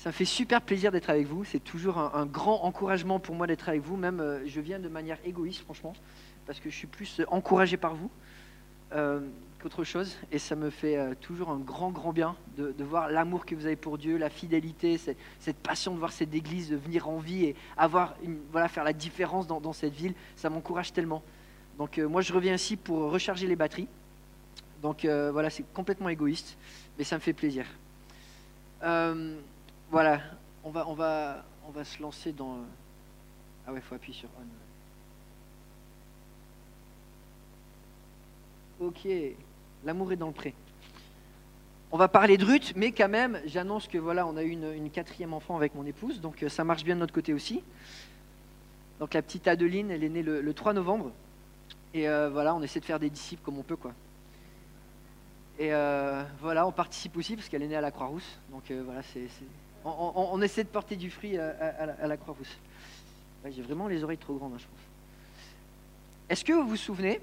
Ça me fait super plaisir d'être avec vous. C'est toujours un, grand encouragement pour moi d'être avec vous. Même, euh, je viens de manière égoïste, franchement, parce que je suis plus encouragé par vous euh, qu'autre chose. Et ça me fait euh, toujours un grand, grand bien de, voir l'amour que vous avez pour Dieu, la fidélité, cette, passion de voir cette église venir en vie et avoir une, voilà, faire la différence dans, cette ville. Ça m'encourage tellement. Donc, moi, je reviens ici pour recharger les batteries. Donc, voilà, c'est complètement égoïste, mais ça me fait plaisir. Voilà, on va, on va, on va se lancer dans. Ah ouais, faut appuyer sur on. Ok, l'amour est dans le pré. On va parler de Ruth, mais quand même, j'annonce que voilà, on a eu une, quatrième enfant avec mon épouse, donc euh, ça marche bien de notre côté aussi. Donc la petite Adeline, elle est née le, 3 novembre, et euh, voilà, on essaie de faire des disciples comme on peut, quoi. Et euh, voilà, on participe aussi parce qu'elle est née à la Croix-Rousse, donc voilà, c'est on, essaie de porter du fruit à, la, Croix-Rousse. J'ai vraiment les oreilles trop grandes, hein, je pense. Est-ce que vous vous souvenez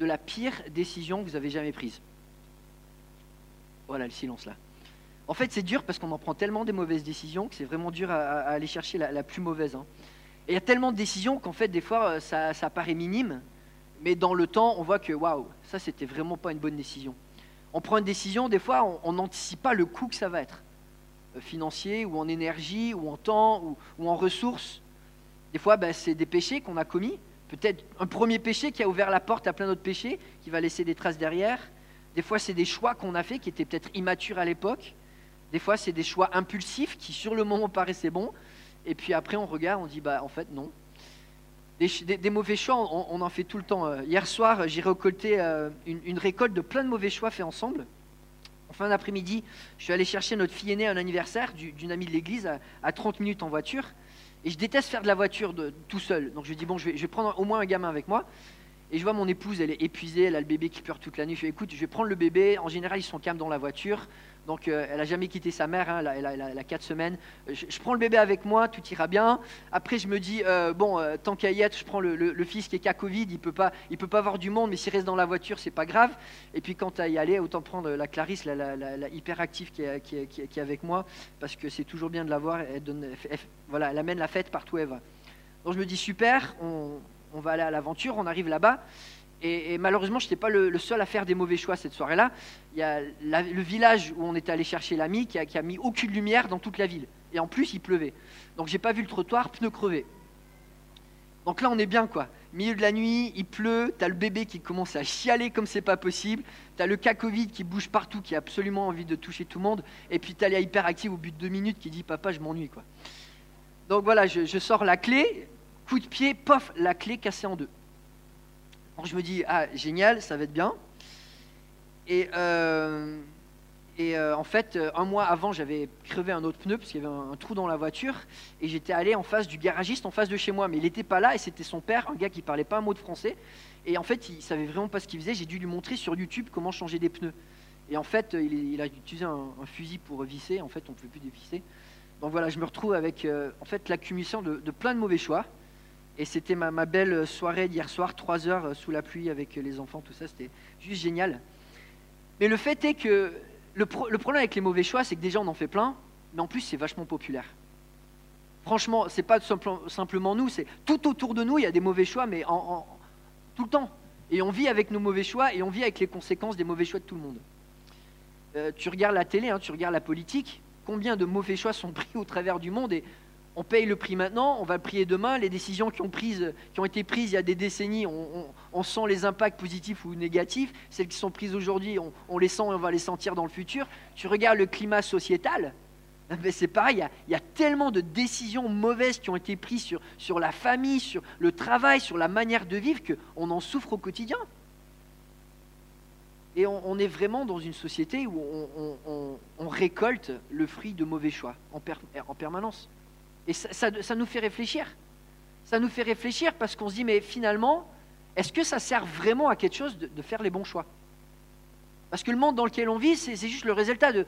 de la pire décision que vous avez jamais prise? Voilà le silence là. En fait, c'est dur parce qu'on en prend tellement des mauvaises décisions que c'est vraiment dur à, aller chercher la, plus mauvaise. Hein. Et il y a tellement de décisions qu'en fait, des fois, euh, ça, paraît minime, mais dans le temps, on voit que waouh, ça, c'était vraiment pas une bonne décision. On prend une décision, des fois, on n'anticipe pas le coût que ça va être. Financier ou en énergie ou en temps ou, en ressources. Des fois, ben, c'est des péchés qu'on a commis. Peut-être un premier péché qui a ouvert la porte à plein d'autres péchés, qui va laisser des traces derrière. Des fois, c'est des choix qu'on a faits qui étaient peut-être immatures à l'époque. Des fois, c'est des choix impulsifs qui, sur le moment, paraissaient bons. Et puis après, on regarde, on dit, bah, en fait, non. Des, mauvais choix, on, en fait tout le temps. Euh, hier soir, j'ai récolté euh, une récolte de plein de mauvais choix faits ensemble. En fin d'après-midi, je suis allé chercher notre fille aînée à un anniversaire d'une amie de l'église à, 30 minutes en voiture. Et je déteste faire de la voiture tout seul. Donc je dis, bon, je vais, je vais prendre au moins un gamin avec moi. Et je vois mon épouse, elle est épuisée, elle a le bébé qui pleure toute la nuit. Je fais, écoute, je vais prendre le bébé. En général, ils sont calmes dans la voiture. Donc euh, elle n'a jamais quitté sa mère, hein, elle, a, quatre semaines. Euh, je, prends le bébé avec moi, tout ira bien. Après je me dis, euh, bon, tant qu'à y être, je prends le, fils qui est qu'à Covid, il ne peut, pas, peut pas voir du monde, mais s'il reste dans la voiture, c'est pas grave. Et puis quand à y aller, autant prendre la Clarisse, la, hyperactive qui est, avec moi, parce que c'est toujours bien de la voir, elle, voilà, elle amène la fête partout où elle va. Donc je me dis, super, on, on va aller à l'aventure, on arrive là-bas. Et, malheureusement, je n'étais pas le, seul à faire des mauvais choix cette soirée-là. Il y a le village où on était allé chercher l'ami qui a, mis aucune lumière dans toute la ville. Et en plus, il pleuvait. Donc, j'ai pas vu le trottoir, pneu crevé. Donc là, on est bien, quoi. Milieu de la nuit, il pleut, tu as le bébé qui commence à chialer comme c'est pas possible, tu as le cas Covid qui bouge partout, qui a absolument envie de toucher tout le monde, et puis tu as les hyperactive au bout de deux minutes qui dit Papa, je m'ennuie, quoi. Donc voilà, je, je sors la clé, coup de pied, pof, la clé cassée en deux je me dis, ah, génial, ça va être bien. Et, euh, euh, en fait, euh, un mois avant, j'avais crevé un autre pneu parce qu'il y avait un, trou dans la voiture. Et j'étais allé en face du garagiste, en face de chez moi. Mais il n'était pas là et c'était son père, un gars qui parlait pas un mot de français. Et en fait, il savait vraiment pas ce qu'il faisait. J'ai dû lui montrer sur YouTube comment changer des pneus. Et en fait, il, a utilisé un, fusil pour visser. En fait, on ne peut plus dévisser. Donc voilà, je me retrouve avec en fait l'accumulation de plein de mauvais choix. Et c'était ma, belle soirée d'hier soir, trois heures euh, sous la pluie avec les enfants, tout ça, c'était juste génial. Mais le fait est que le, problème avec les mauvais choix, c'est que déjà on en fait plein, mais en plus c'est vachement populaire. Franchement, c'est pas simplement nous, c'est tout autour de nous, il y a des mauvais choix, mais tout le temps. Et on vit avec nos mauvais choix et on vit avec les conséquences des mauvais choix de tout le monde. Euh, tu regardes la télé, hein, tu regardes la politique, combien de mauvais choix sont pris au travers du monde et on paye le prix maintenant, on va le prier demain. Les décisions qui ont, été prises il y a des décennies, on, sent les impacts positifs ou négatifs. Celles qui sont prises aujourd'hui, on, les sent et on va les sentir dans le futur. Tu regardes le climat sociétal, ben c'est pareil, il y, a, tellement de décisions mauvaises qui ont été prises sur, sur la famille, sur le travail, sur la manière de vivre, qu'on en souffre au quotidien. Et on, est vraiment dans une société où on, récolte le fruit de mauvais choix en permanence. Et ça, nous fait réfléchir. Ça nous fait réfléchir parce qu'on se dit, mais finalement, est-ce que ça sert vraiment à quelque chose de, faire les bons choix? Parce que le monde dans lequel on vit, c'est juste le résultat de,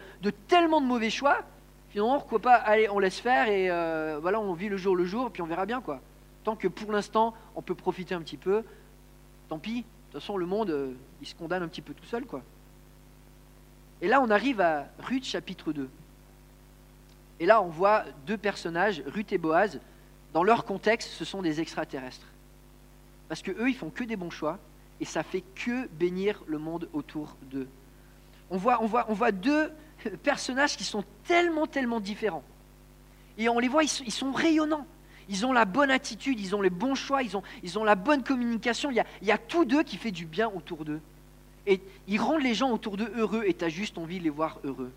tellement de mauvais choix. Finalement, pourquoi pas, allez, on laisse faire et euh, voilà, on vit le jour le jour, puis on verra bien quoi. Tant que pour l'instant, on peut profiter un petit peu, tant pis. De toute façon, le monde, euh, il se condamne un petit peu tout seul quoi. Et là, on arrive à Ruth chapitre 2. Et là, on voit deux personnages, Ruth et Boaz. Dans leur contexte, ce sont des extraterrestres. Parce que eux, ils font que des bons choix et ça fait que bénir le monde autour d'eux. On voit, deux personnages qui sont tellement, tellement différents. Et on les voit, ils sont, rayonnants. Ils ont la bonne attitude, ils ont les bons choix, ils ont, la bonne communication. Il y, a, il d'eux qui fait du bien autour d'eux. Et ils rendent les gens autour d'eux heureux et tu as juste envie de les voir heureux.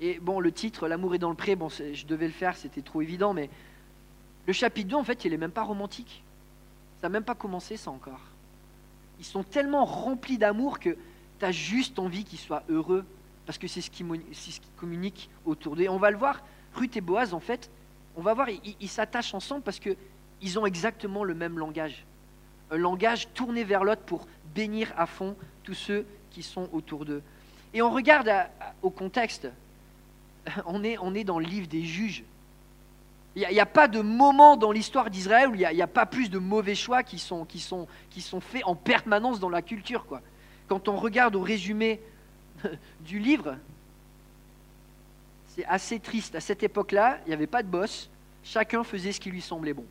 Et bon, le titre, L'amour est dans le pré, bon, je devais le faire, c'était trop évident, mais le chapitre 2, en fait, il n'est même pas romantique. Ça n'a même pas commencé, ça encore. Ils sont tellement remplis d'amour que tu as juste envie qu'ils soient heureux, parce que c'est ce qui, ce qui communique autour d'eux. On va le voir, Ruth et Boaz, en fait, on va voir, ils s'attachent ensemble parce qu'ils ont exactement le même langage. Un langage tourné vers l'autre pour bénir à fond tous ceux qui sont autour d'eux. Et on regarde au contexte. On est, dans le livre des juges. Il n'y a, pas de moment dans l'histoire d'Israël où il n'y a, pas plus de mauvais choix qui sont, faits en permanence dans la culture. Quand on regarde au résumé du livre, c'est assez triste. À cette époque-là, il n'y avait pas de boss. Chacun faisait ce qui lui semblait bon.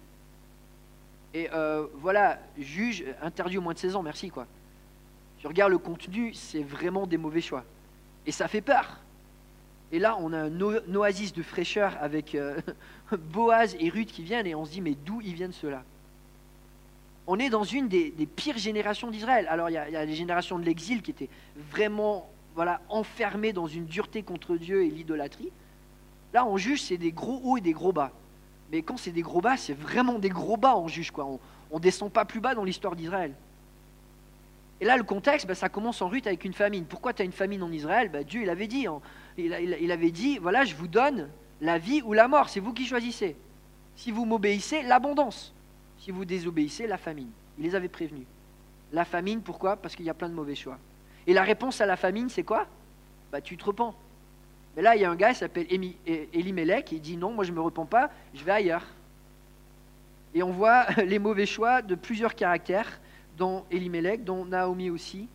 Et euh, voilà, juge, interdit au moins de 16 ans, merci quoi. Tu regardes le contenu, c'est vraiment des mauvais choix. Et ça fait peur. Et là, on a un oasis de fraîcheur avec euh, Boaz et Ruth qui viennent et on se dit, mais d'où ils viennent ceux-là? On est dans une des, pires générations d'Israël. Alors, il y, a, les générations de l'exil qui étaient vraiment voilà, enfermées dans une dureté contre Dieu et l'idolâtrie. Là, on juge, c'est des gros hauts et des gros bas. Mais quand c'est des gros bas, c'est vraiment des gros bas, on juge. Quoi. On ne descend pas plus bas dans l'histoire d'Israël. Et là, le contexte, bah, ça commence en Ruth avec une famine. Pourquoi tu as une famine en Israël? Bah, Dieu, il avait dit. Hein. Il, avait dit, voilà, je vous donne la vie ou la mort. C'est vous qui choisissez. Si vous m'obéissez, l'abondance. Si vous désobéissez, la famine. Il les avait prévenus. La famine, pourquoi? Parce qu'il y a plein de mauvais choix. Et la réponse à la famine, c'est quoi? Bah, Tu te repens. Mais là, il y a un gars qui s'appelle Elimelech, qui dit non, moi je ne me repens pas, je vais ailleurs. Et on voit les mauvais choix de plusieurs caractères, dont Elimelech, dont Naomi aussi.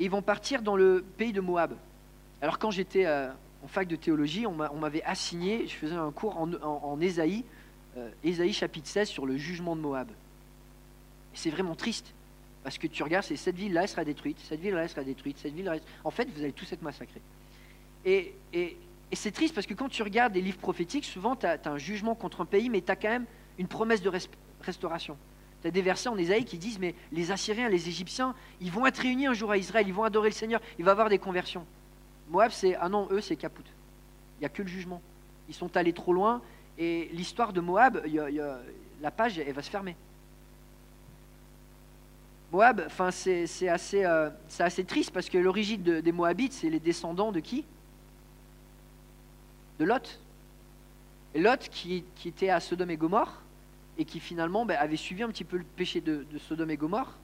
Et ils vont partir dans le pays de Moab. Alors quand j'étais euh, en fac de théologie, on m'avait assigné, je faisais un cours en, Ésaïe, euh, Ésaïe chapitre 16 sur le jugement de Moab. C'est vraiment triste. Parce que tu regardes, c'est cette ville-là sera détruite, cette ville-là sera détruite, cette ville-là. En fait, vous allez tous être massacrés. Et, et, c'est triste parce que quand tu regardes des livres prophétiques, souvent tu as, un jugement contre un pays, mais tu as quand même une promesse de restauration. Tu as des versets en Ésaïe qui disent Mais les Assyriens, les Égyptiens, ils vont être réunis un jour à Israël, ils vont adorer le Seigneur, il va avoir des conversions. Moab, c'est Ah non, eux, c'est capoute. Il n'y a que le jugement. Ils sont allés trop loin et l'histoire de Moab, la page, elle va se fermer. Moab, enfin, c'est assez, euh, assez, triste parce que l'origine des Moabites, c'est les descendants de qui? De Lot. Et Lot qui, était à Sodome et Gomorre et qui finalement ben, avait suivi un petit peu le péché de, Sodome et Gomorre.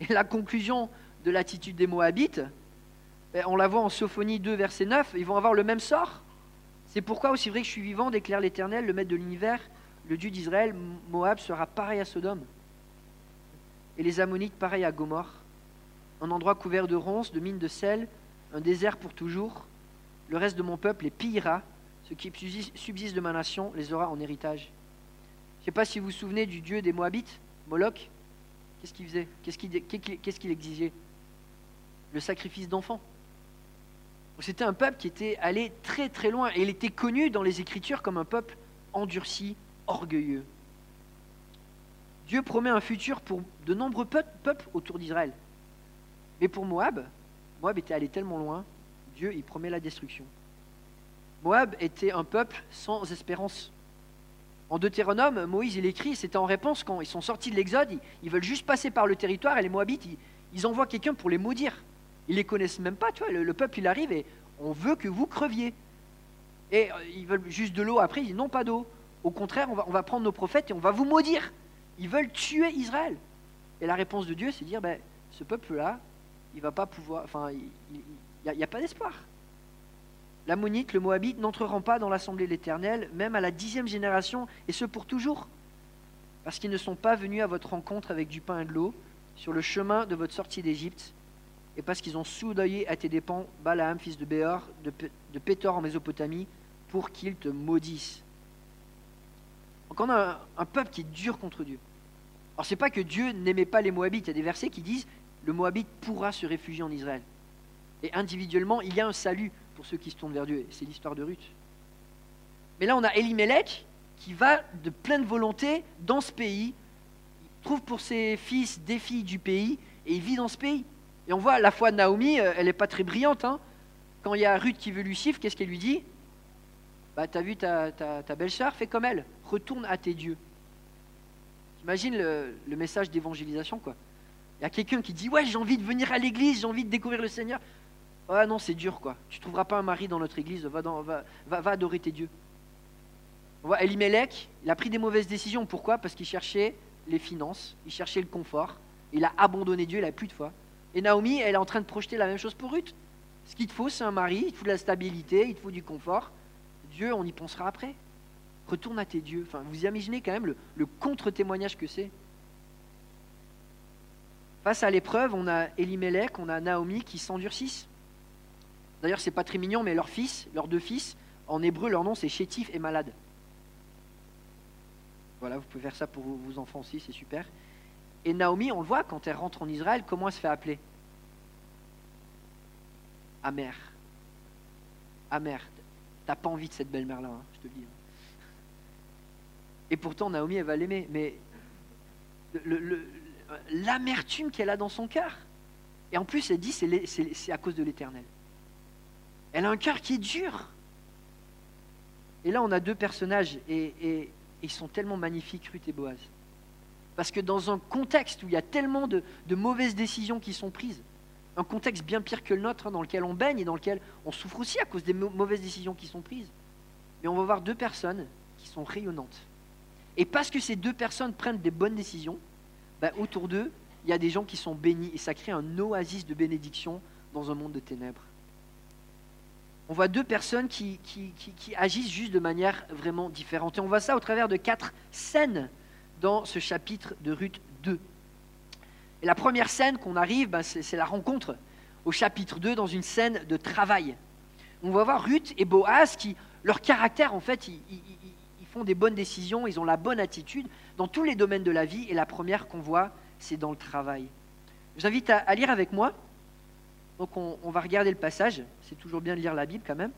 Et la conclusion de l'attitude des Moabites, ben, on la voit en Sophonie 2, verset 9, ils vont avoir le même sort. C'est pourquoi, aussi vrai que je suis vivant, déclare l'Éternel, le maître de l'univers, le Dieu d'Israël, Moab sera pareil à Sodome et les Ammonites pareil à Gomorre, un endroit couvert de ronces, de mines de sel, un désert pour toujours. Le reste de mon peuple les pillera, ce qui subsiste de ma nation les aura en héritage. Je ne sais pas si vous vous souvenez du dieu des Moabites, Moloch. Qu'est-ce qu'il faisait? Qu'est-ce qu'il exigeait? Le sacrifice d'enfants. C'était un peuple qui était allé très très loin et il était connu dans les Écritures comme un peuple endurci, orgueilleux. Dieu promet un futur pour de nombreux peuples autour d'Israël. Mais pour Moab, Moab était allé tellement loin, Dieu y promet la destruction. Moab était un peuple sans espérance. En Deutéronome, Moïse il écrit, c'était en réponse quand ils sont sortis de l'Exode, ils, veulent juste passer par le territoire et les Moabites, ils, envoient quelqu'un pour les maudire. Ils les connaissent même pas, tu vois, le, peuple il arrive et on veut que vous creviez. Et euh, ils veulent juste de l'eau après, ils disent non pas d'eau. Au contraire, on va, prendre nos prophètes et on va vous maudire. Ils veulent tuer Israël. Et la réponse de Dieu, c'est dire, ben, ce peuple-là, il va pas pouvoir, enfin, il n'y a, pas d'espoir. L'ammonite, le moabite n'entreront pas dans l'assemblée de l'Éternel, même à la dixième génération, et ce pour toujours, parce qu'ils ne sont pas venus à votre rencontre avec du pain et de l'eau, sur le chemin de votre sortie d'Égypte, et parce qu'ils ont soudoyé à tes dépens Balaam, fils de Béor, de, Pétor en Mésopotamie, pour qu'ils te maudissent. Donc on a un, peuple qui est dur contre Dieu. Alors c'est pas que Dieu n'aimait pas les Moabites, il y a des versets qui disent le Moabite pourra se réfugier en Israël. Et individuellement, il y a un salut pour ceux qui se tournent vers Dieu. C'est l'histoire de Ruth. Mais là, on a Elimelech qui va de pleine volonté dans ce pays. Il trouve pour ses fils des filles du pays et il vit dans ce pays. Et on voit la foi de Naomi, euh, elle n'est pas très brillante. Hein. Quand il y a Ruth qui veut lui suivre, qu'est-ce qu'elle lui dit? Bah, t'as vu ta, ta, belle-sœur, fais comme elle, retourne à tes dieux. Imagine le, le message d'évangélisation, quoi. Il y a quelqu'un qui dit Ouais, j'ai envie de venir à l'église, j'ai envie de découvrir le Seigneur. Ah non, c'est dur, quoi. Tu ne trouveras pas un mari dans notre église, va, va, va, adorer tes dieux. On voit Elimelech, il a pris des mauvaises décisions. Pourquoi? Parce qu'il cherchait les finances, il cherchait le confort, il a abandonné Dieu, il n'a plus de foi. Et Naomi, elle est en train de projeter la même chose pour Ruth. Ce qu'il te faut, c'est un mari, il te faut de la stabilité, il te faut du confort. Dieu, on y pensera après. Retourne à tes dieux. Enfin, vous imaginez quand même le, contre-témoignage que c'est. Face à l'épreuve, on a Elimelech, on a Naomi qui s'endurcissent. D'ailleurs, c'est pas très mignon, mais leurs fils, leurs deux fils, en hébreu, leur nom c'est chétif et malade. Voilà, vous pouvez faire ça pour vos enfants aussi, c'est super. Et Naomi, on le voit quand elle rentre en Israël, comment elle se fait appeler? Amère. Amère. T'as pas envie de cette belle-mère-là, hein, je te le dis. Hein. Et pourtant, Naomi, elle va l'aimer. Mais l'amertume qu'elle a dans son cœur. Et en plus, elle dit, c'est à cause de l'éternel. Elle a un cœur qui est dur. Et là, on a deux personnages, et, ils sont tellement magnifiques, Ruth et Boaz. Parce que dans un contexte où il y a tellement de, mauvaises décisions qui sont prises, un contexte bien pire que le nôtre, hein, dans lequel on baigne et dans lequel on souffre aussi à cause des mauvaises décisions qui sont prises, mais on va voir deux personnes qui sont rayonnantes. Et parce que ces deux personnes prennent des bonnes décisions, bah, autour d'eux, il y a des gens qui sont bénis et ça crée un oasis de bénédiction dans un monde de ténèbres. On voit deux personnes qui, agissent juste de manière vraiment différente. Et on voit ça au travers de quatre scènes dans ce chapitre de Ruth 2. Et la première scène qu'on arrive, ben, c'est la rencontre au chapitre 2 dans une scène de travail. On va voir Ruth et Boaz qui, leur caractère, en fait, ils, font des bonnes décisions, ils ont la bonne attitude dans tous les domaines de la vie. Et la première qu'on voit, c'est dans le travail. Je vous invite à, lire avec moi. Donc on, va regarder le passage. C'est toujours bien de lire la Bible quand même.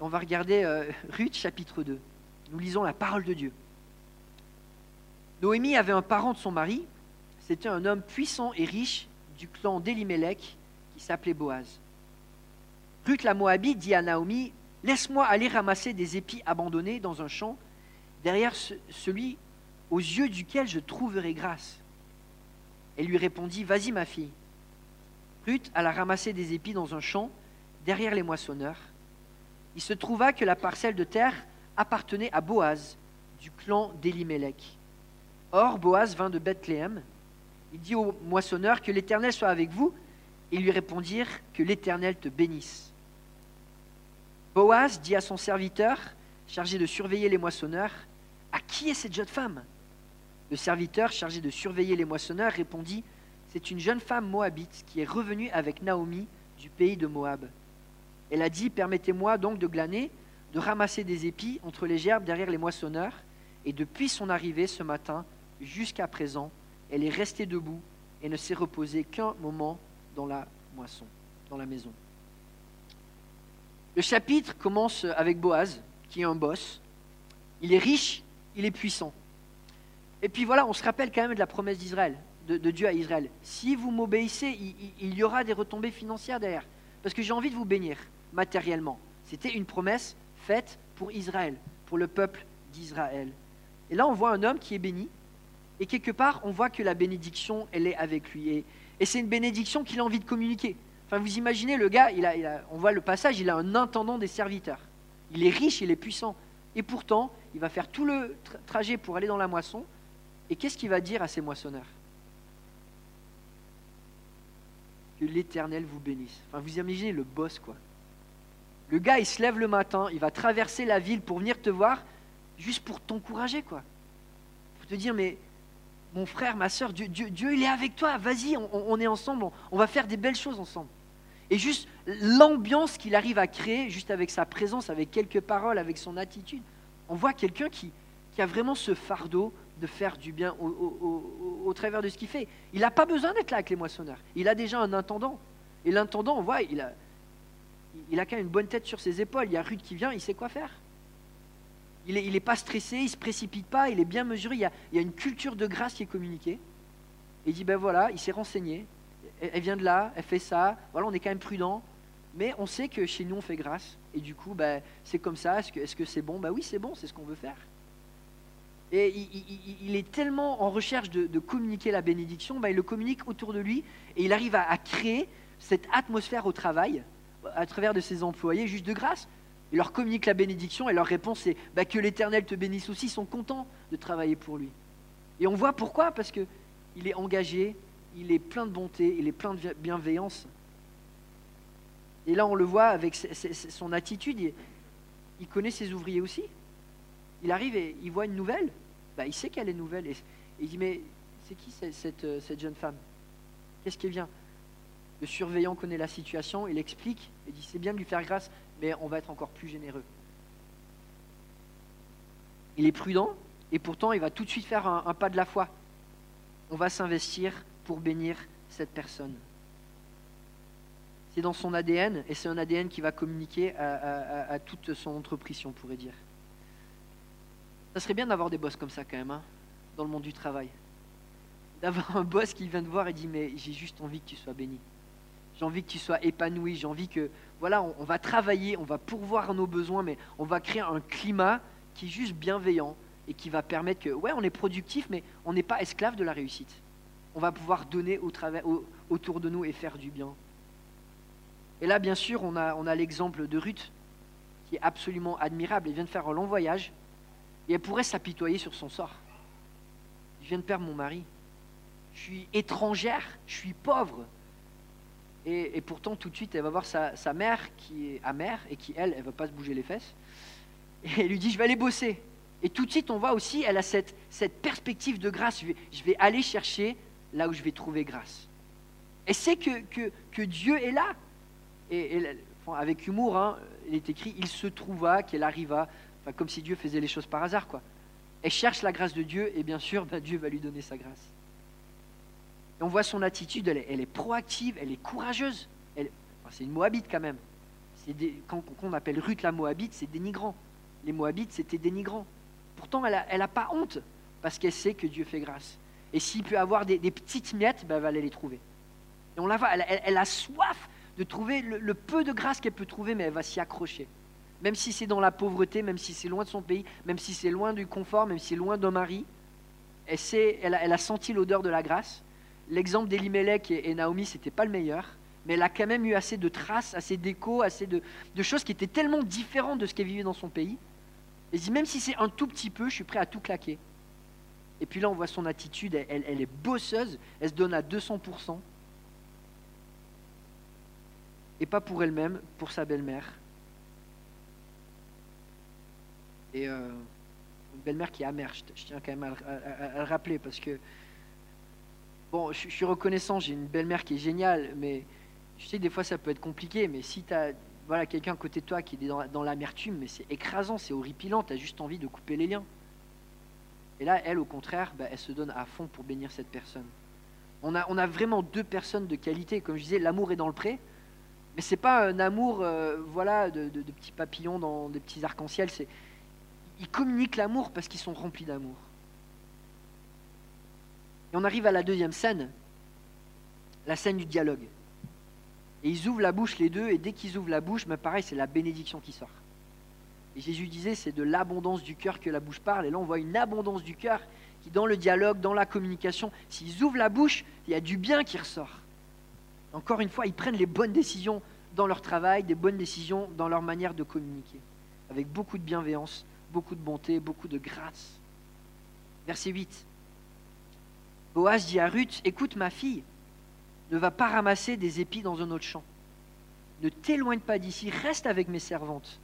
On va regarder euh, Ruth chapitre 2. Nous lisons la parole de Dieu. Noémie avait un parent de son mari, c'était un homme puissant et riche du clan d'Elimelech qui s'appelait Boaz. Ruth la Moabite dit à Naomi Laisse-moi aller ramasser des épis abandonnés dans un champ, derrière celui aux yeux duquel je trouverai grâce. Elle lui répondit Vas-y, ma fille. Ruth alla ramasser des épis dans un champ, derrière les moissonneurs. Il se trouva que la parcelle de terre appartenait à Boaz, du clan d'Elimelech. Or, Boaz vint de Bethléem. Il dit au moissonneur que l'Éternel soit avec vous. Et lui répondirent que l'Éternel te bénisse. Boaz dit à son serviteur, chargé de surveiller les moissonneurs, À qui est cette jeune femme? Le serviteur, chargé de surveiller les moissonneurs, répondit, C'est une jeune femme moabite qui est revenue avec Naomi du pays de Moab. Elle a dit, Permettez-moi donc de glaner, de ramasser des épis entre les gerbes derrière les moissonneurs. Et depuis son arrivée ce matin, jusqu'à présent, elle est restée debout et ne s'est reposée qu'un moment dans la moisson, dans la maison. Le chapitre commence avec Boaz, qui est un boss. Il est riche, il est puissant. Et puis voilà, on se rappelle quand même de la promesse d'Israël, de, Dieu à Israël. Si vous m'obéissez, il, y aura des retombées financières derrière. Parce que j'ai envie de vous bénir matériellement. C'était une promesse faite pour Israël, pour le peuple d'Israël. Et là, on voit un homme qui est béni, et quelque part, on voit que la bénédiction, elle est avec lui. Et, c'est une bénédiction qu'il a envie de communiquer. Enfin, vous imaginez, le gars, il a, on voit le passage, il a un intendant des serviteurs. Il est riche, il est puissant. Et pourtant, il va faire tout le trajet pour aller dans la moisson. Et qu'est-ce qu'il va dire à ses moissonneurs? L'Éternel vous bénisse. Enfin, vous imaginez le boss, quoi. Le gars, il se lève le matin, il va traverser la ville pour venir te voir, juste pour t'encourager, quoi. Pour te dire, mais mon frère, ma soeur, Dieu, Dieu, il est avec toi, vas-y, on, est ensemble, on, va faire des belles choses ensemble. Et juste l'ambiance qu'il arrive à créer, juste avec sa présence, avec quelques paroles, avec son attitude, on voit quelqu'un qui, qui a vraiment ce fardeau de faire du bien au, travers de ce qu'il fait. Il n'a pas besoin d'être là avec les moissonneurs. Il a déjà un intendant. Et l'intendant, on voit, il a, il a quand même une bonne tête sur ses épaules. Il y a Ruth qui vient, il sait quoi faire. Il n'est est pas stressé, il ne se précipite pas, il est bien mesuré. Il y, a, il y, a, une culture de grâce qui est communiquée. Et il dit, ben voilà, il s'est renseigné. Elle, vient de là, elle fait ça. Voilà, on est quand même prudent. Mais on sait que chez nous, on fait grâce. Et du coup, ben, c'est comme ça. Est-ce que c'est bon? Ben oui, c'est bon, c'est ce qu'on veut faire. Il, est tellement en recherche de, communiquer la bénédiction, ben, il le communique autour de lui et il arrive à, créer cette atmosphère au travail à travers de ses employés juste de grâce. Il leur communique la bénédiction et leur réponse est ben, que l'Éternel te bénisse aussi. Ils sont contents de travailler pour lui. Et on voit pourquoi Parce qu'il est engagé, il est plein de bonté, il est plein de bienveillance. Et là, on le voit avec son attitude. Il connaît ses ouvriers aussi. Il arrive et il voit une nouvelle. Bah, il sait qu'elle est nouvelle. Et, il dit, mais c'est qui cette, euh, cette, jeune femme? Qu'est-ce qui vient? Le surveillant connaît la situation, il explique, il dit, c'est bien de lui faire grâce, mais on va être encore plus généreux. Il est prudent, et pourtant il va tout de suite faire un, pas de la foi. On va s'investir pour bénir cette personne. C'est dans son ADN, et c'est un ADN qui va communiquer à, à toute son entreprise, on pourrait dire. Ça serait bien d'avoir des boss comme ça quand même, hein, dans le monde du travail. D'avoir un boss qui vient te voir et dit mais j'ai juste envie que tu sois béni. J'ai envie que tu sois épanoui. J'ai envie que voilà, on, va travailler, on va pourvoir nos besoins, mais on va créer un climat qui est juste bienveillant et qui va permettre que ouais, on est productif, mais on n'est pas esclave de la réussite. On va pouvoir donner au autour de nous et faire du bien. Et là, bien sûr, on a, on a l'exemple de Ruth, qui est absolument admirable. Elle vient de faire un long voyage. Et elle pourrait s'apitoyer sur son sort. Je viens de perdre mon mari. Je suis étrangère, je suis pauvre. Et, pourtant, tout de suite, elle va voir sa, mère qui est amère et qui, elle, elle ne va pas se bouger les fesses. Et elle lui dit, je vais aller bosser. Et tout de suite, on voit aussi, elle a cette, perspective de grâce. Je vais, aller chercher là où je vais trouver grâce. Elle sait que, que, Dieu est là. Et, avec humour, hein, il est écrit, il se trouva qu'elle arriva comme si Dieu faisait les choses par hasard, quoi. Elle cherche la grâce de Dieu et bien sûr, ben, Dieu va lui donner sa grâce. On voit son attitude, elle est, proactive, elle est courageuse. c'est une Moabite quand même. quand, on appelle Ruth la Moabite, c'est dénigrant. Les Moabites, c'était dénigrant. Pourtant, elle n'a pas honte parce qu'elle sait que Dieu fait grâce. Et s'il peut avoir des, petites miettes, ben, elle va aller les trouver. Et on la voit, elle, a soif de trouver le peu de grâce qu'elle peut trouver, mais elle va s'y accrocher même si c'est dans la pauvreté, même si c'est loin de son pays, même si c'est loin du confort, même si c'est loin d'un mari, elle, a, senti l'odeur de la grâce. L'exemple d'Elimelech et, et Naomi, c'était pas le meilleur, mais elle a quand même eu assez de traces, assez d'échos, assez de, choses qui étaient tellement différentes de ce qu'elle vivait dans son pays. Elle dit, même si c'est un tout petit peu, je suis prêt à tout claquer. Et puis là, on voit son attitude, elle est bosseuse, elle se donne à 200%. Et pas pour elle-même, pour sa belle-mère. Et euh, une belle-mère qui est amère, je, tiens quand même à, le rappeler parce que, bon, je, suis reconnaissant, j'ai une belle-mère qui est géniale, mais je sais que des fois ça peut être compliqué, mais si tu as voilà, quelqu'un à côté de toi qui est dans, l'amertume, mais c'est écrasant, c'est horripilant, tu as juste envie de couper les liens. Et là, elle, au contraire, bah, elle se donne à fond pour bénir cette personne. On a, on a vraiment deux personnes de qualité. Comme je disais, l'amour est dans le pré, mais c'est pas un amour euh, voilà, de, de, petits papillons dans des petits arcs-en-ciel. C'est, ils communiquent l'amour parce qu'ils sont remplis d'amour. Et on arrive à la deuxième scène, la scène du dialogue. Et ils ouvrent la bouche les deux, et dès qu'ils ouvrent la bouche, mais pareil, c'est la bénédiction qui sort. Et Jésus disait, c'est de l'abondance du cœur que la bouche parle. Et là, on voit une abondance du cœur qui, dans le dialogue, dans la communication, s'ils ouvrent la bouche, il y a du bien qui ressort. Encore une fois, ils prennent les bonnes décisions dans leur travail, des bonnes décisions dans leur manière de communiquer, avec beaucoup de bienveillance, beaucoup de bonté, beaucoup de grâce. Verset 8. Boaz dit à Ruth, écoute ma fille, ne va pas ramasser des épis dans un autre champ. Ne t'éloigne pas d'ici, reste avec mes servantes.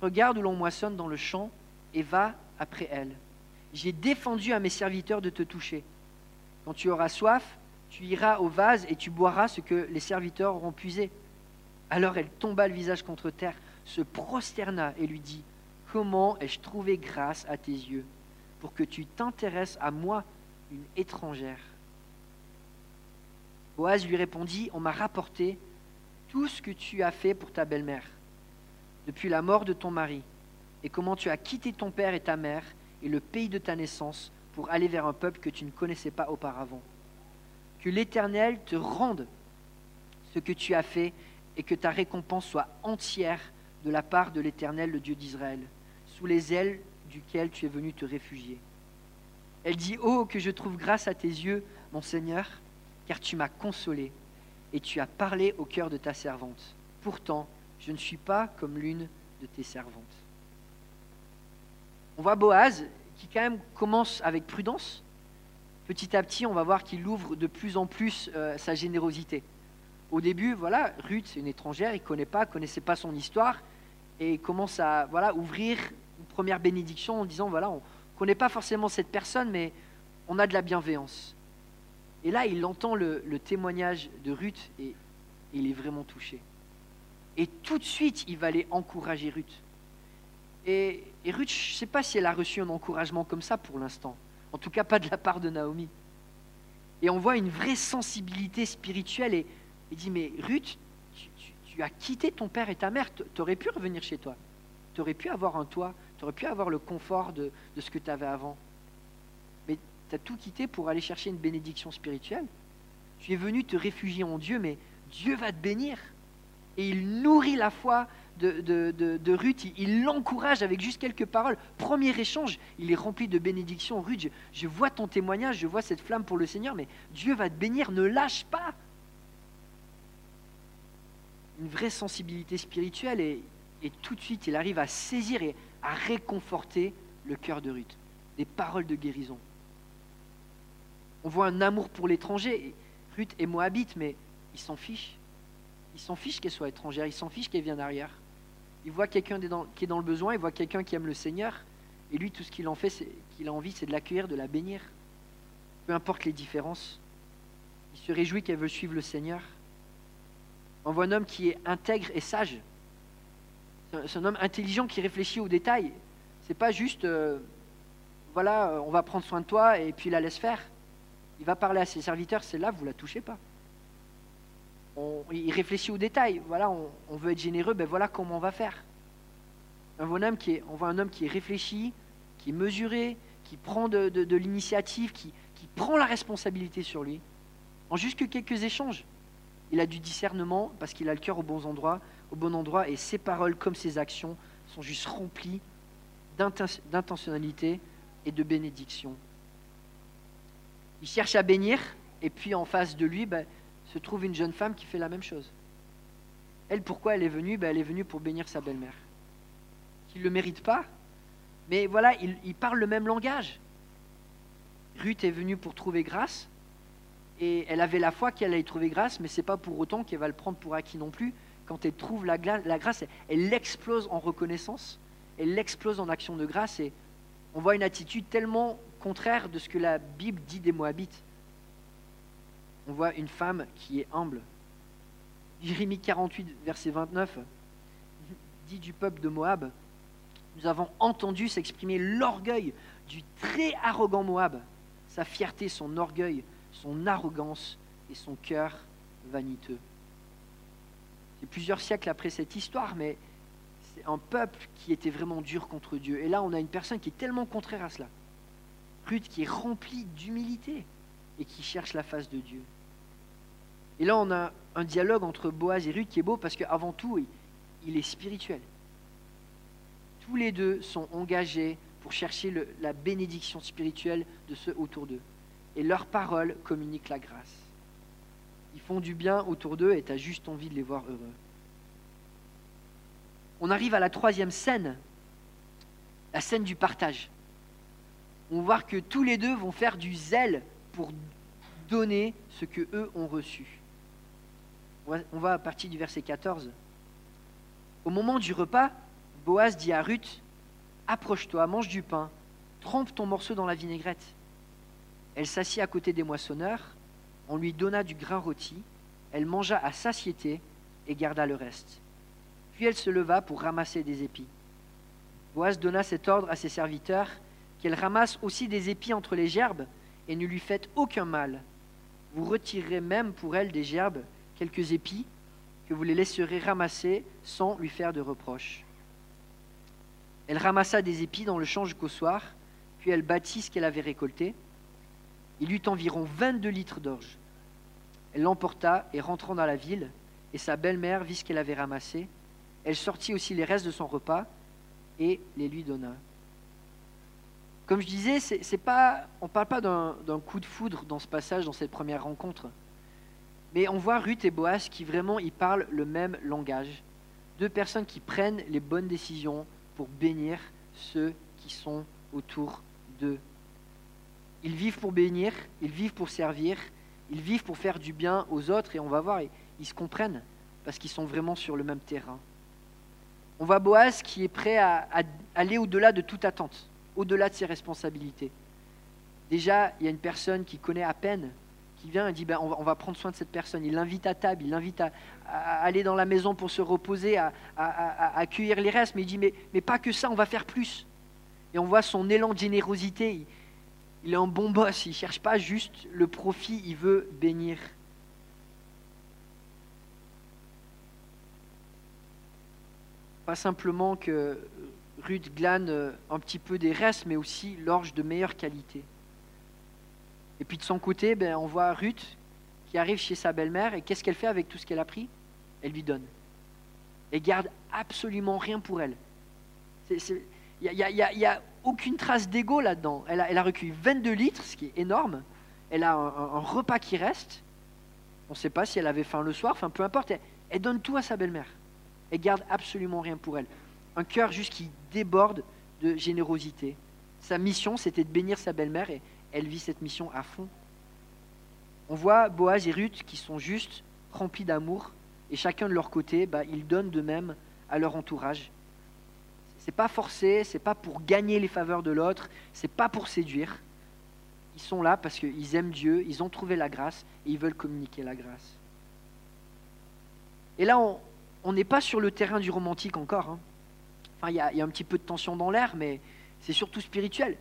Regarde où l'on moissonne dans le champ et va après elles. J'ai défendu à mes serviteurs de te toucher. Quand tu auras soif, tu iras au vase et tu boiras ce que les serviteurs auront puisé. Alors elle tomba le visage contre terre, se prosterna et lui dit, Comment ai-je trouvé grâce à tes yeux pour que tu t'intéresses à moi, une étrangère? Boaz lui répondit, On m'a rapporté tout ce que tu as fait pour ta belle-mère, depuis la mort de ton mari, et comment tu as quitté ton père et ta mère et le pays de ta naissance pour aller vers un peuple que tu ne connaissais pas auparavant. Que l'Éternel te rende ce que tu as fait et que ta récompense soit entière de la part de l'Éternel, le Dieu d'Israël, sous les ailes duquel tu es venu te réfugier. Elle dit, Oh, que je trouve grâce à tes yeux, mon Seigneur, car tu m'as consolé et tu as parlé au cœur de ta servante. Pourtant, je ne suis pas comme l'une de tes servantes. On voit Boaz qui quand même commence avec prudence. Petit à petit, on va voir qu'il ouvre de plus en plus euh, sa générosité. Au début, voilà, Ruth, c'est une étrangère, il ne connaît pas, connaissait pas son histoire, et il commence à voilà, ouvrir première bénédiction en disant, voilà, on ne connaît pas forcément cette personne, mais on a de la bienveillance. Et là, il entend le, témoignage de Ruth et, il est vraiment touché. Et tout de suite, il va aller encourager Ruth. Et, Ruth, je ne sais pas si elle a reçu un encouragement comme ça pour l'instant. En tout cas, pas de la part de Naomi. Et on voit une vraie sensibilité spirituelle. Et il dit, mais Ruth, tu, as quitté ton père et ta mère, tu aurais pu revenir chez toi. Tu aurais pu avoir un toit, tu aurais pu avoir le confort de, de ce que tu avais avant tu as tout quitté pour aller chercher une bénédiction spirituelle. Tu es venu te réfugier en Dieu, mais Dieu va te bénir. Et il nourrit la foi de, de, Ruth, il l'encourage avec juste quelques paroles. Premier échange, il est rempli de bénédictions. Ruth, je, vois ton témoignage, je vois cette flamme pour le Seigneur, mais Dieu va te bénir, ne lâche pas. Une vraie sensibilité spirituelle et, et tout de suite il arrive à saisir et à réconforter le cœur de Ruth. Des paroles de guérison. On voit un amour pour l'étranger. Ruth est moabite, mais il s'en fiche. Il s'en fiche qu'elle soit étrangère, il s'en fiche qu'elle vienne d'arrière. Il voit quelqu'un qui est dans le besoin, il voit quelqu'un qui aime le Seigneur, et lui, tout ce qu'il en fait, qu'il a envie, c'est de l'accueillir, de la bénir. Peu importe les différences. Il se réjouit qu'elle veut suivre le Seigneur. On voit un homme qui est intègre et sage. C'est un homme intelligent qui réfléchit aux détails. C'est pas juste, euh, voilà, euh, on va prendre soin de toi et puis la laisse faire il va parler à ses serviteurs, c'est là, vous la touchez pas. il réfléchit aux détails. Voilà, on, veut être généreux, ben voilà comment on va faire. Un homme qui est, on voit un homme qui est réfléchi, qui est mesuré, qui prend de, l'initiative, qui, prend la responsabilité sur lui. En juste que quelques échanges, il a du discernement parce qu'il a le cœur au bon endroit, au bon endroit, et ses paroles comme ses actions sont juste remplies d'intentionnalité et de bénédiction il cherche à bénir, et puis en face de lui ben, se trouve une jeune femme qui fait la même chose. Elle, pourquoi elle est venue? Ben, Elle est venue pour bénir sa belle-mère. Qui ne le mérite pas, mais voilà, il, il parle le même langage. Ruth est venue pour trouver grâce, et elle avait la foi qu'elle allait trouver grâce, mais ce n'est pas pour autant qu'elle va le prendre pour acquis non plus. Quand elle trouve la, grâce, elle l'explose en reconnaissance, elle l'explose en action de grâce, et on voit une attitude tellement contraire de ce que la Bible dit des Moabites. On voit une femme qui est humble. Jérémie 48, verset 29, dit du peuple de Moab, nous avons entendu s'exprimer l'orgueil du très arrogant Moab, sa fierté, son orgueil, son arrogance et son cœur vaniteux. C'est plusieurs siècles après cette histoire, mais c'est un peuple qui était vraiment dur contre Dieu. Et là, on a une personne qui est tellement contraire à cela. Ruth qui est remplie d'humilité et qui cherche la face de Dieu. Et là, on a un dialogue entre Boaz et Ruth qui est beau parce qu'avant tout, il est spirituel. Tous les deux sont engagés pour chercher la bénédiction spirituelle de ceux autour d'eux. Et leurs paroles communiquent la grâce. Ils font du bien autour d'eux et tu as juste envie de les voir heureux. On arrive à la troisième scène, la scène du partage on va voir que tous les deux vont faire du zèle pour donner ce que eux ont reçu. On va à partir du verset 14. Au moment du repas, Boaz dit à Ruth Approche-toi, mange du pain, trempe ton morceau dans la vinaigrette. Elle s'assit à côté des moissonneurs, on lui donna du grain rôti, elle mangea à satiété et garda le reste. Puis elle se leva pour ramasser des épis. Boaz donna cet ordre à ses serviteurs, qu'elle ramasse aussi des épis entre les gerbes, et ne lui faites aucun mal. Vous retirerez même pour elle des gerbes quelques épis, que vous les laisserez ramasser sans lui faire de reproches. Elle ramassa des épis dans le champ jusqu'au soir, puis elle bâtit ce qu'elle avait récolté. Il eut environ vingt-deux litres d'orge. Elle l'emporta et rentrant dans la ville, et sa belle-mère vit ce qu'elle avait ramassé. Elle sortit aussi les restes de son repas et les lui donna. Comme je disais, c'est, pas, on ne parle pas d'un, coup de foudre dans ce passage, dans cette première rencontre. Mais on voit Ruth et Boaz qui vraiment y parlent le même langage. Deux personnes qui prennent les bonnes décisions pour bénir ceux qui sont autour d'eux. Ils vivent pour bénir, ils vivent pour servir, ils vivent pour faire du bien aux autres et on va voir, ils se comprennent parce qu'ils sont vraiment sur le même terrain. On voit Boaz qui est prêt à, aller au-delà de toute attente, au-delà de ses responsabilités. Déjà, il y a une personne qui connaît à peine, qui vient et dit ben, on, va, prendre soin de cette personne. Il l'invite à table, il l'invite à, aller dans la maison pour se reposer, à, accueillir les restes, mais il dit mais, pas que ça, on va faire plus. Et on voit son élan de générosité. Est un bon boss, il ne cherche pas juste le profit, il veut bénir. Pas simplement que Ruth glane euh, un petit peu des restes, mais aussi l'orge de meilleure qualité. Et puis de son côté, ben, on voit Ruth qui arrive chez sa belle-mère, et qu'est-ce qu'elle fait avec tout ce qu'elle a pris? Elle lui donne. Elle garde absolument rien pour elle. Il a, aucune trace d'ego là-dedans. Elle a, recueilli 22 litres, ce qui est énorme. Elle a un, repas qui reste. On ne sait pas si elle avait faim le soir, enfin peu importe. elle donne tout à sa belle-mère. Elle garde absolument rien pour elle. Un cœur juste qui déborde de générosité. Sa mission, c'était de bénir sa belle-mère et elle vit cette mission à fond. On voit Boaz et Ruth qui sont juste remplis d'amour et chacun de leur côté, bah, ils donnent de même à leur entourage. C'est pas forcé, c'est pas pour gagner les faveurs de l'autre, c'est pas pour séduire. Ils sont là parce qu'ils aiment Dieu, ils ont trouvé la grâce et ils veulent communiquer la grâce. Et là, on, n'est pas sur le terrain du romantique encore. Hein. Il y, a un petit peu de tension dans l'air, mais c'est surtout spirituel.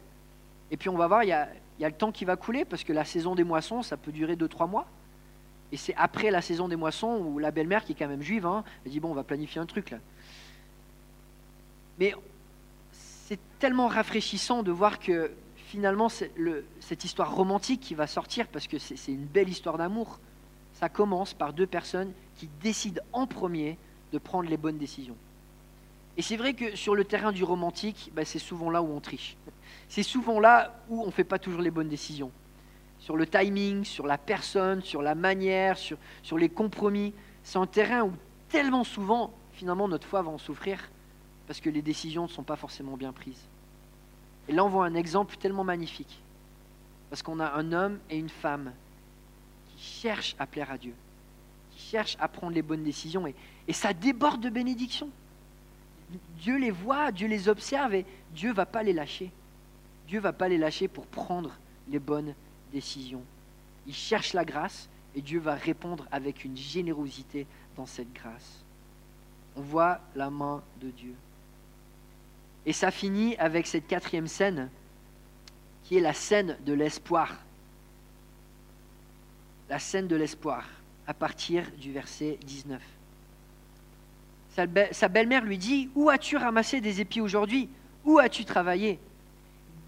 Et puis on va voir, il y a, le temps qui va couler, parce que la saison des moissons, ça peut durer 2-3 mois. Et c'est après la saison des moissons où la belle-mère, qui est quand même juive, hein, elle dit, bon, on va planifier un truc là. Mais c'est tellement rafraîchissant de voir que finalement, le, cette histoire romantique qui va sortir, parce que c'est une belle histoire d'amour, ça commence par deux personnes qui décident en premier de prendre les bonnes décisions. Et c'est vrai que sur le terrain du romantique, bah, c'est souvent là où on triche. C'est souvent là où on ne fait pas toujours les bonnes décisions. Sur le timing, sur la personne, sur la manière, sur les compromis. C'est un terrain où tellement souvent, finalement, notre foi va en souffrir parce que les décisions ne sont pas forcément bien prises. Et là, on voit un exemple tellement magnifique. Parce qu'on a un homme et une femme qui cherchent à plaire à Dieu, qui cherchent à prendre les bonnes décisions. Et, ça déborde de bénédictions. Dieu les voit, Dieu les observe et Dieu ne va pas les lâcher. Dieu ne va pas les lâcher pour prendre les bonnes décisions. Il cherche la grâce et Dieu va répondre avec une générosité dans cette grâce. On voit la main de Dieu. Et ça finit avec cette quatrième scène qui est la scène de l'espoir. La scène de l'espoir à partir du verset 19. Sa belle-mère lui dit, Où as-tu ramassé des épis aujourd'hui? Où as-tu travaillé?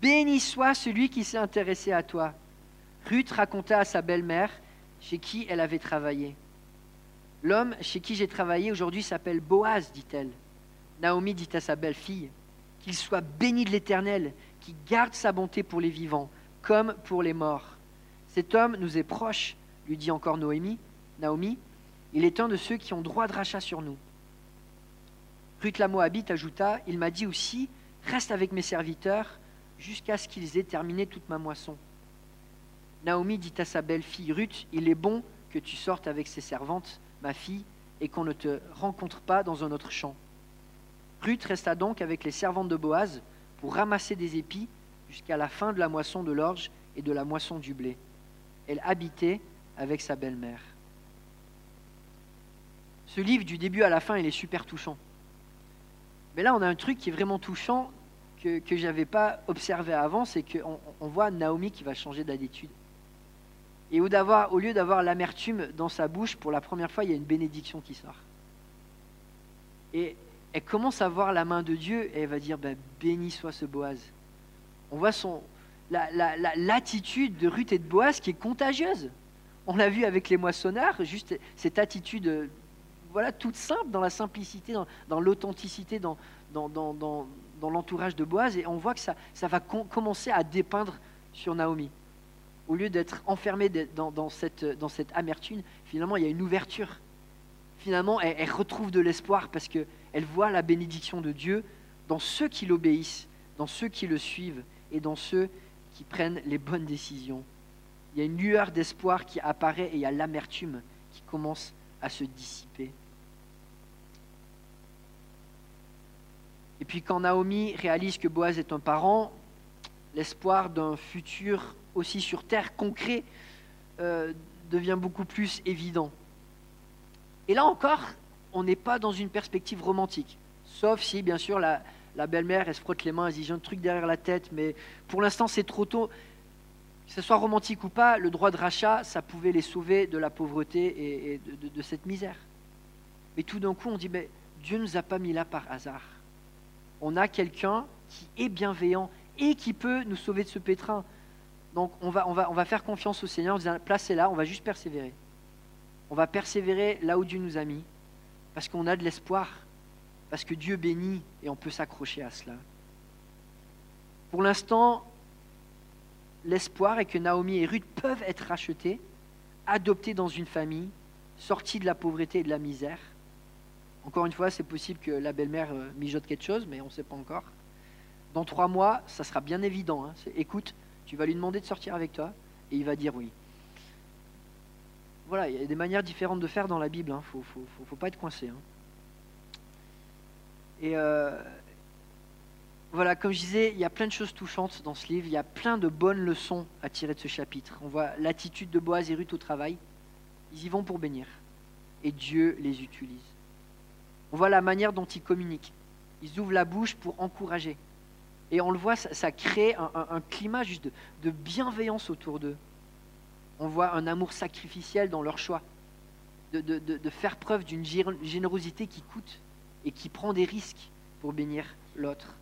Béni soit celui qui s'est intéressé à toi. Ruth raconta à sa belle-mère chez qui elle avait travaillé. L'homme chez qui j'ai travaillé aujourd'hui s'appelle Boaz, dit-elle. Naomi dit à sa belle-fille, Qu'il soit béni de l'Éternel, qui garde sa bonté pour les vivants, comme pour les morts. Cet homme nous est proche, lui dit encore Noémie, Naomi. Il est un de ceux qui ont droit de rachat sur nous. Ruth la Moabite ajouta, Il m'a dit aussi, reste avec mes serviteurs jusqu'à ce qu'ils aient terminé toute ma moisson. Naomi dit à sa belle-fille Ruth, Il est bon que tu sortes avec ses servantes, ma fille, et qu'on ne te rencontre pas dans un autre champ. Ruth resta donc avec les servantes de Boaz pour ramasser des épis jusqu'à la fin de la moisson de l'orge et de la moisson du blé. Elle habitait avec sa belle-mère. Ce livre, du début à la fin, il est super touchant. Mais là, on a un truc qui est vraiment touchant que, je n'avais pas observé avant, c'est qu'on on voit Naomi qui va changer d'attitude. Et au lieu d'avoir l'amertume dans sa bouche, pour la première fois, il y a une bénédiction qui sort. Et elle commence à voir la main de Dieu et elle va dire ben, Béni soit ce Boaz. On voit son, l'attitude de Ruth et de Boaz qui est contagieuse. On l'a vu avec les moissonneurs, juste cette attitude voilà, toute simple, dans la simplicité, dans, l'authenticité, dans, l'entourage de Boaz. Et on voit que ça, va commencer à dépeindre sur Naomi. Au lieu d'être enfermée dans cette amertume, finalement, il y a une ouverture. Finalement, elle, retrouve de l'espoir parce qu'elle voit la bénédiction de Dieu dans ceux qui l'obéissent, dans ceux qui le suivent et dans ceux qui prennent les bonnes décisions. Il y a une lueur d'espoir qui apparaît et il y a l'amertume qui commence à se dissiper. Et puis quand Naomi réalise que Boaz est un parent, l'espoir d'un futur aussi sur terre concret euh, devient beaucoup plus évident. Et là encore, on n'est pas dans une perspective romantique, sauf si bien sûr la, belle-mère, elle se frotte les mains, elle dit j'ai un truc derrière la tête, mais pour l'instant c'est trop tôt. Que ce soit romantique ou pas, le droit de rachat, ça pouvait les sauver de la pauvreté et, de, cette misère. Mais tout d'un coup, on dit, mais Dieu ne nous a pas mis là par hasard on a quelqu'un qui est bienveillant et qui peut nous sauver de ce pétrin. Donc on va, on va, on va faire confiance au Seigneur en disant, placez là, on va juste persévérer. On va persévérer là où Dieu nous a mis, parce qu'on a de l'espoir, parce que Dieu bénit et on peut s'accrocher à cela. Pour l'instant, l'espoir est que Naomi et Ruth peuvent être rachetés, adoptés dans une famille, sortis de la pauvreté et de la misère, encore une fois, c'est possible que la belle-mère euh, mijote quelque chose, mais on ne sait pas encore. Dans trois mois, ça sera bien évident. Hein. Écoute, tu vas lui demander de sortir avec toi, et il va dire oui. Voilà, il y a des manières différentes de faire dans la Bible. Il hein. ne faut, pas être coincé. Hein. Et euh, voilà, comme je disais, il y a plein de choses touchantes dans ce livre. Il y a plein de bonnes leçons à tirer de ce chapitre. On voit l'attitude de Boaz et Ruth au travail. Ils y vont pour bénir. Et Dieu les utilise. On voit la manière dont ils communiquent. Ils ouvrent la bouche pour encourager. Et on le voit, ça, crée un, climat juste de, bienveillance autour d'eux. On voit un amour sacrificiel dans leur choix, de, faire preuve d'une générosité qui coûte et qui prend des risques pour bénir l'autre.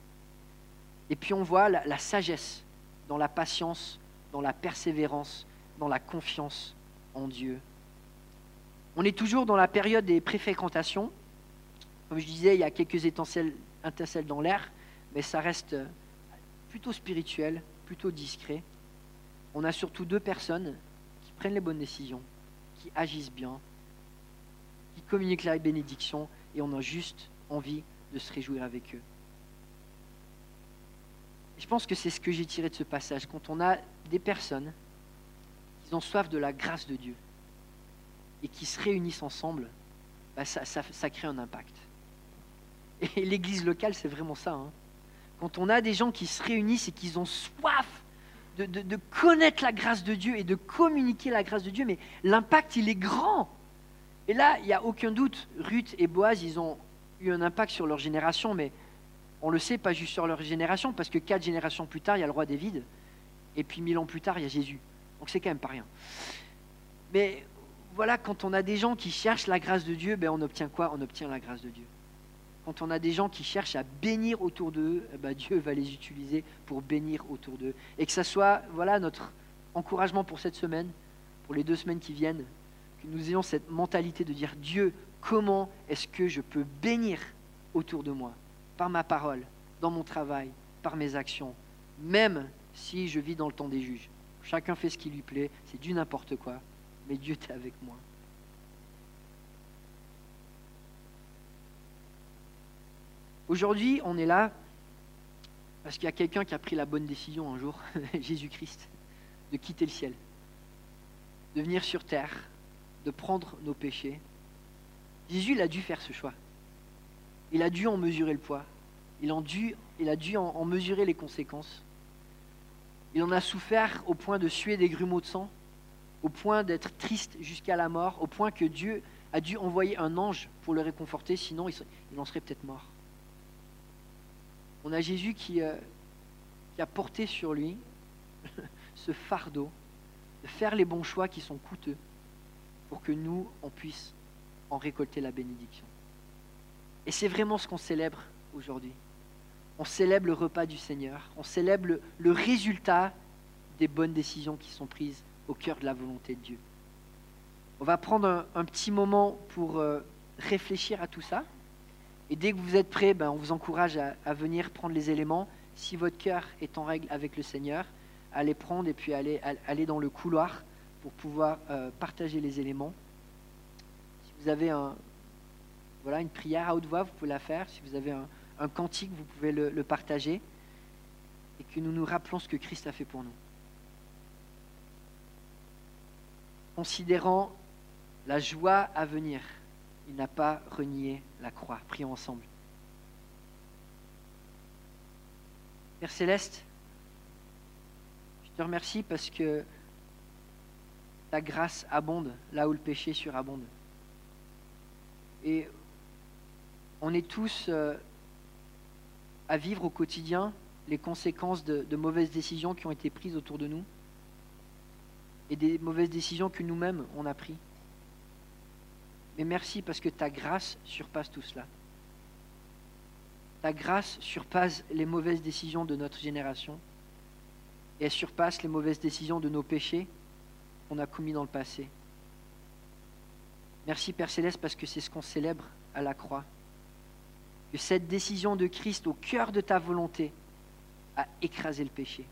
Et puis on voit la, sagesse dans la patience, dans la persévérance, dans la confiance en Dieu. On est toujours dans la période des préfréquentations, comme je disais, il y a quelques étincelles, dans l'air, mais ça reste plutôt spirituel, plutôt discret. On a surtout deux personnes prennent les bonnes décisions, qui agissent bien, qui communiquent la bénédiction, et on a juste envie de se réjouir avec eux. je pense que c'est ce que j'ai tiré de ce passage. Quand on a des personnes qui ont soif de la grâce de Dieu et qui se réunissent ensemble, bah, ça crée un impact. Et l'église locale, c'est vraiment ça. Hein. Quand on a des gens qui se réunissent et qui ont soif de, connaître la grâce de Dieu et de communiquer la grâce de Dieu, mais l'impact, il est grand. Et là, il n'y a aucun doute, Ruth et Boaz, ils ont eu un impact sur leur génération, mais on le sait, pas juste sur leur génération, parce que quatre générations plus tard, il y a le roi David, et puis mille ans plus tard, il y a Jésus. Donc c'est quand même pas rien. Mais voilà, quand on a des gens qui cherchent la grâce de Dieu, ben on obtient quoi? On obtient la grâce de Dieu quand on a des gens qui cherchent à bénir autour d'eux, eh ben, Dieu va les utiliser pour bénir autour d'eux. Et que ça soit voilà notre encouragement pour cette semaine, pour les deux semaines qui viennent, que nous ayons cette mentalité de dire Dieu, comment est-ce que je peux bénir autour de moi Par ma parole, dans mon travail, par mes actions, même si je vis dans le temps des juges. Chacun fait ce qui lui plaît, c'est du n'importe quoi, mais Dieu est avec moi. Aujourd'hui, on est là parce qu'il y a quelqu'un qui a pris la bonne décision un jour, Jésus-Christ, de quitter le ciel, de venir sur terre, de prendre nos péchés. Jésus, il a dû faire ce choix. Il a dû en mesurer le poids. Il, a dû, en, mesurer les conséquences. Il en a souffert au point de suer des grumeaux de sang, au point d'être triste jusqu'à la mort, au point que Dieu a dû envoyer un ange pour le réconforter, sinon il en serait peut-être mort. On a Jésus qui, euh, qui a porté sur lui ce fardeau de faire les bons choix qui sont coûteux pour que nous, on puisse en récolter la bénédiction. Et c'est vraiment ce qu'on célèbre aujourd'hui. On célèbre le repas du Seigneur, on célèbre le, résultat des bonnes décisions qui sont prises au cœur de la volonté de Dieu. On va prendre un, petit moment pour euh, réfléchir à tout ça. Et dès que vous êtes prêts, ben, on vous encourage à, venir prendre les éléments. Si votre cœur est en règle avec le Seigneur, allez prendre et puis allez, dans le couloir pour pouvoir euh, partager les éléments. Si vous avez un, voilà, une prière à haute voix, vous pouvez la faire. Si vous avez un, cantique, vous pouvez le, le partager. Et que nous nous rappelons ce que Christ a fait pour nous. Considérant la joie à venir, il n'a pas renié la croix. Prions ensemble. Père céleste, je te remercie parce que ta grâce abonde là où le péché surabonde. Et on est tous euh, à vivre au quotidien les conséquences de, de, mauvaises décisions qui ont été prises autour de nous et des mauvaises décisions que nous-mêmes on a prises. Mais merci parce que ta grâce surpasse tout cela. Ta grâce surpasse les mauvaises décisions de notre génération et elle surpasse les mauvaises décisions de nos péchés qu'on a commis dans le passé. Merci Père Céleste parce que c'est ce qu'on célèbre à la croix. Que cette décision de Christ au cœur de ta volonté a écrasé le péché,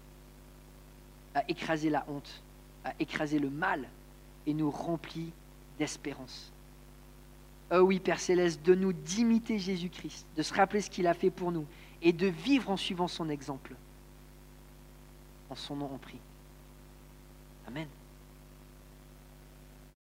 a écrasé la honte, a écrasé le mal et nous remplit d'espérance. Oh oui, Père Céleste, de nous d'imiter Jésus-Christ, de se rappeler ce qu'il a fait pour nous et de vivre en suivant son exemple. En son nom, on prie. Amen.